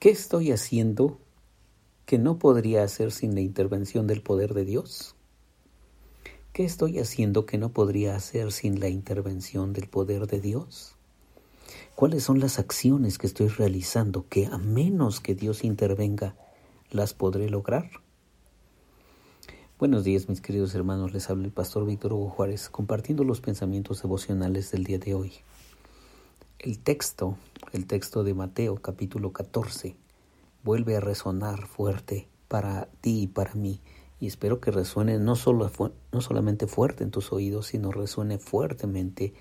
¿Qué estoy haciendo que no podría hacer sin la intervención del poder de Dios? ¿Qué estoy haciendo que no podría hacer sin la intervención del poder de Dios? ¿Cuáles son las acciones que estoy realizando que a menos que Dios intervenga las podré lograr? Buenos días mis queridos hermanos, les habla el pastor Víctor Hugo Juárez compartiendo los pensamientos devocionales del día de hoy. El texto, el texto de Mateo capítulo 14, vuelve a resonar fuerte para ti y para mí y espero que resuene no, solo, no solamente fuerte en tus oídos, sino resuene fuertemente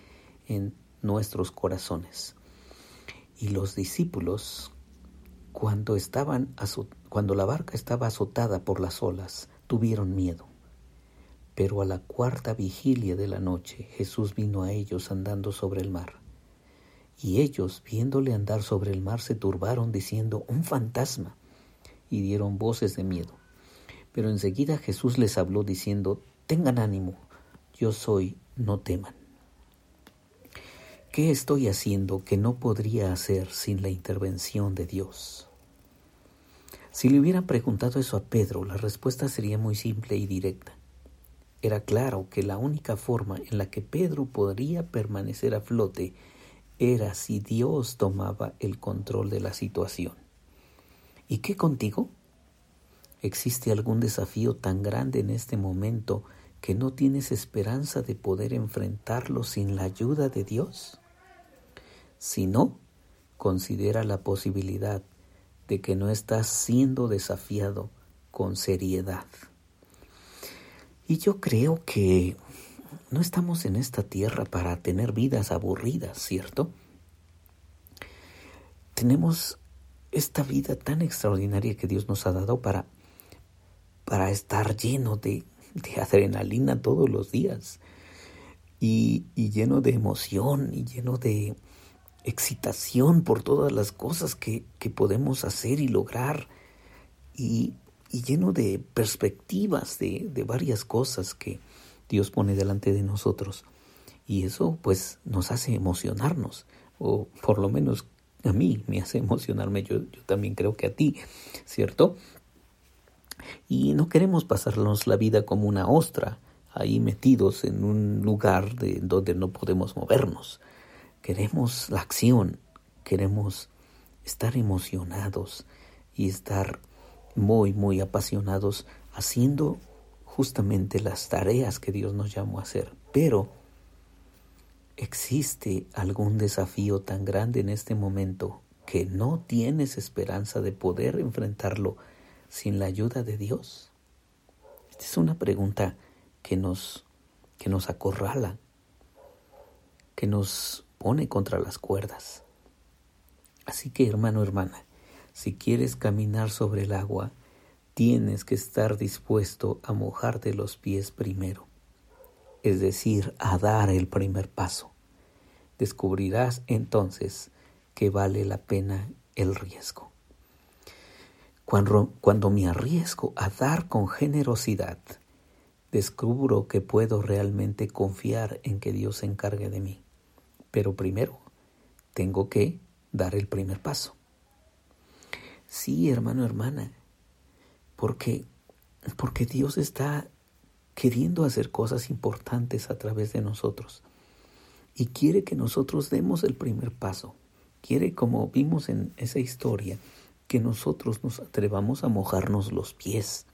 en nuestros corazones. Y los discípulos, cuando, estaban cuando la barca estaba azotada por las olas, tuvieron miedo. Pero a la cuarta vigilia de la noche Jesús vino a ellos andando sobre el mar. Y ellos, viéndole andar sobre el mar, se turbaron diciendo, un fantasma, y dieron voces de miedo. Pero enseguida Jesús les habló diciendo, tengan ánimo, yo soy, no teman. ¿Qué estoy haciendo que no podría hacer sin la intervención de Dios? Si le hubieran preguntado eso a Pedro, la respuesta sería muy simple y directa. Era claro que la única forma en la que Pedro podría permanecer a flote era si Dios tomaba el control de la situación. ¿Y qué contigo? ¿Existe algún desafío tan grande en este momento que no tienes esperanza de poder enfrentarlo sin la ayuda de Dios? Si no, considera la posibilidad de que no estás siendo desafiado con seriedad. Y yo creo que no estamos en esta tierra para tener vidas aburridas, ¿cierto? Tenemos esta vida tan extraordinaria que Dios nos ha dado para para estar lleno de, adrenalina todos los días y, lleno de emoción y lleno de excitación por todas las cosas que, podemos hacer y lograr y, lleno de perspectivas de, de varias cosas que Dios pone delante de nosotros. Y eso pues nos hace emocionarnos, o por lo menos a mí me hace emocionarme, yo, yo también creo que a ti, ¿cierto? y no queremos pasarnos la vida como una ostra, ahí metidos en un lugar de donde no podemos movernos. Queremos la acción, queremos estar emocionados y estar muy, muy apasionados haciendo justamente las tareas que Dios nos llamó a hacer. Pero, ¿existe algún desafío tan grande en este momento que no tienes esperanza de poder enfrentarlo sin la ayuda de Dios? Esta es una pregunta que nos, que nos acorrala, que nos pone contra las cuerdas. Así que hermano, hermana, si quieres caminar sobre el agua, tienes que estar dispuesto a mojarte los pies primero, es decir, a dar el primer paso. Descubrirás entonces que vale la pena el riesgo. Cuando, me arriesgo a dar con generosidad, descubro que puedo realmente confiar en que Dios se encargue de mí. Pero primero, tengo que dar el primer paso. Sí, hermano, hermana, porque, porque Dios está queriendo hacer cosas importantes a través de nosotros. Y quiere que nosotros demos el primer paso. Quiere, como vimos en esa historia, que nosotros nos atrevamos a mojarnos los pies,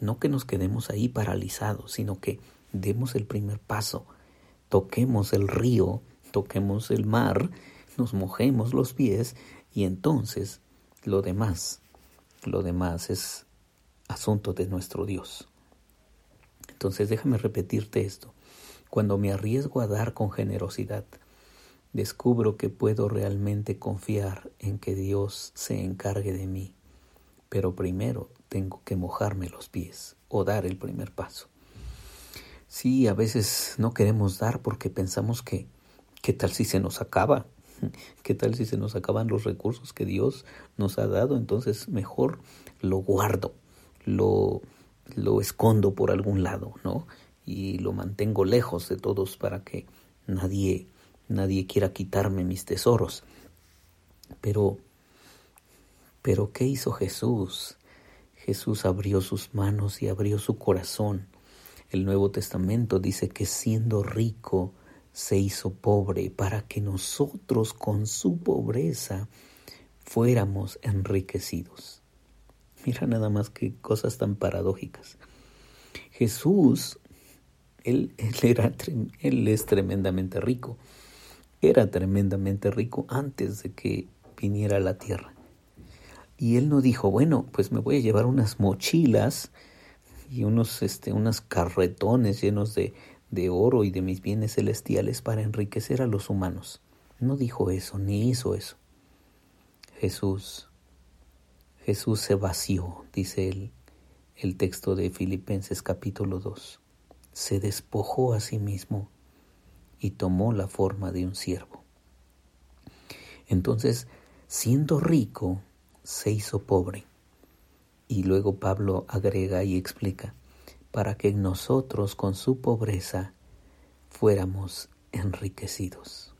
no que nos quedemos ahí paralizados, sino que demos el primer paso, toquemos el río, toquemos el mar, nos mojemos los pies y entonces lo demás, lo demás es asunto de nuestro Dios. Entonces déjame repetirte esto. Cuando me arriesgo a dar con generosidad, descubro que puedo realmente confiar en que Dios se encargue de mí. Pero primero tengo que mojarme los pies o dar el primer paso. Sí, a veces no queremos dar porque pensamos que, ¿qué tal si se nos acaba? ¿Qué tal si se nos acaban los recursos que Dios nos ha dado? Entonces mejor lo guardo, lo, lo escondo por algún lado, ¿no? Y lo mantengo lejos de todos para que nadie Nadie quiera quitarme mis tesoros. Pero, Pero ¿qué hizo Jesús? Jesús abrió sus manos y abrió su corazón. El Nuevo Testamento dice que siendo rico se hizo pobre para que nosotros con su pobreza fuéramos enriquecidos. Mira nada más que cosas tan paradójicas. Jesús, él, era, él es tremendamente rico. Era tremendamente rico antes de que viniera a la tierra. Y él no dijo, bueno, pues me voy a llevar unas mochilas y unos, este, carretones llenos de, de oro y de mis bienes celestiales para enriquecer a los humanos. No dijo eso, ni hizo eso. Jesús, Jesús se vació, dice el, el texto de Filipenses capítulo 2. Se despojó a sí mismo y tomó la forma de un siervo. Entonces, siendo rico, se hizo pobre. Y luego Pablo agrega y explica, para que nosotros con su pobreza fuéramos enriquecidos.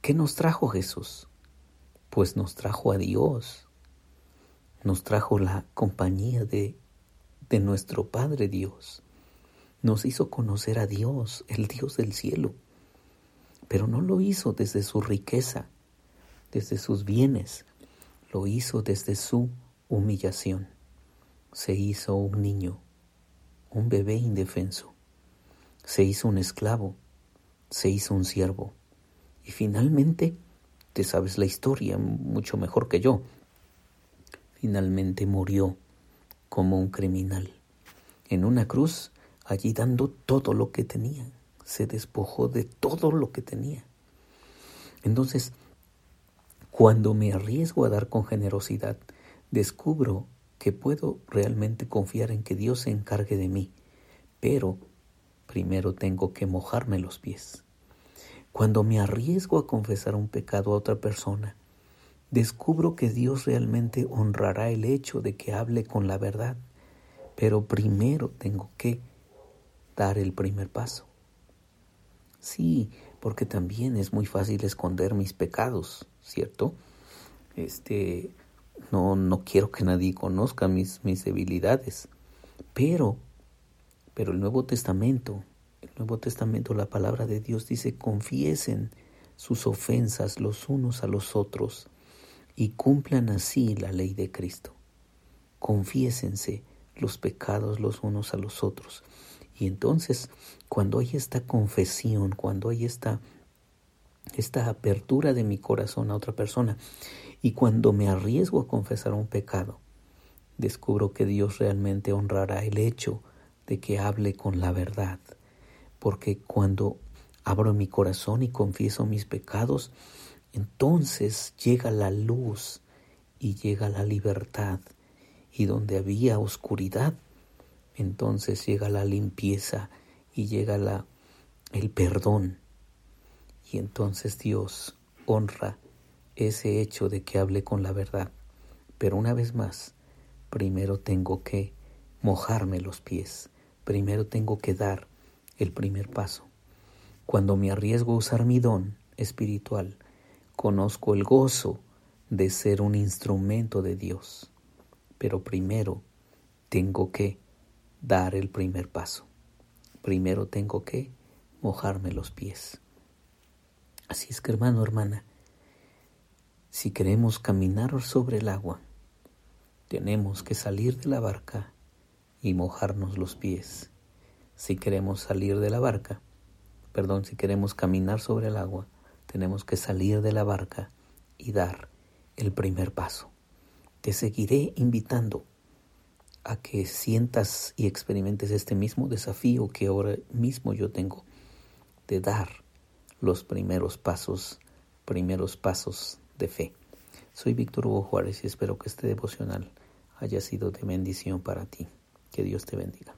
¿Qué nos trajo Jesús? Pues nos trajo a Dios, nos trajo la compañía de, de nuestro Padre Dios, nos hizo conocer a Dios, el Dios del cielo, pero no lo hizo desde su riqueza, desde sus bienes, lo hizo desde su humillación. Se hizo un niño, un bebé indefenso. Se hizo un esclavo, se hizo un siervo. Y finalmente, te sabes la historia mucho mejor que yo, finalmente murió como un criminal. En una cruz, allí dando todo lo que tenía. Se despojó de todo lo que tenía. Entonces, cuando me arriesgo a dar con generosidad, descubro que puedo realmente confiar en que Dios se encargue de mí, pero primero tengo que mojarme los pies. Cuando me arriesgo a confesar un pecado a otra persona, descubro que Dios realmente honrará el hecho de que hable con la verdad, pero primero tengo que dar el primer paso. Sí, porque también es muy fácil esconder mis pecados, ¿cierto? Este, no, no quiero que nadie conozca mis, mis debilidades, pero, pero el Nuevo Testamento, el Nuevo Testamento, la palabra de Dios dice, confiesen sus ofensas los unos a los otros y cumplan así la ley de Cristo. Confiésense los pecados los unos a los otros. Y entonces, cuando hay esta confesión, cuando hay esta, esta apertura de mi corazón a otra persona, y cuando me arriesgo a confesar un pecado, descubro que Dios realmente honrará el hecho de que hable con la verdad. Porque cuando abro mi corazón y confieso mis pecados, entonces llega la luz y llega la libertad. Y donde había oscuridad, entonces llega la limpieza y llega la, el perdón. Y entonces Dios honra ese hecho de que hable con la verdad. Pero una vez más, primero tengo que mojarme los pies, primero tengo que dar el primer paso. Cuando me arriesgo a usar mi don espiritual, conozco el gozo de ser un instrumento de Dios. Pero primero tengo que dar el primer paso. Primero tengo que mojarme los pies. Así es que hermano, hermana, si queremos caminar sobre el agua, tenemos que salir de la barca y mojarnos los pies. Si queremos salir de la barca, perdón, si queremos caminar sobre el agua, tenemos que salir de la barca y dar el primer paso. Te seguiré invitando a que sientas y experimentes este mismo desafío que ahora mismo yo tengo de dar los primeros pasos, primeros pasos de fe. Soy Víctor Hugo Juárez y espero que este devocional haya sido de bendición para ti. Que Dios te bendiga.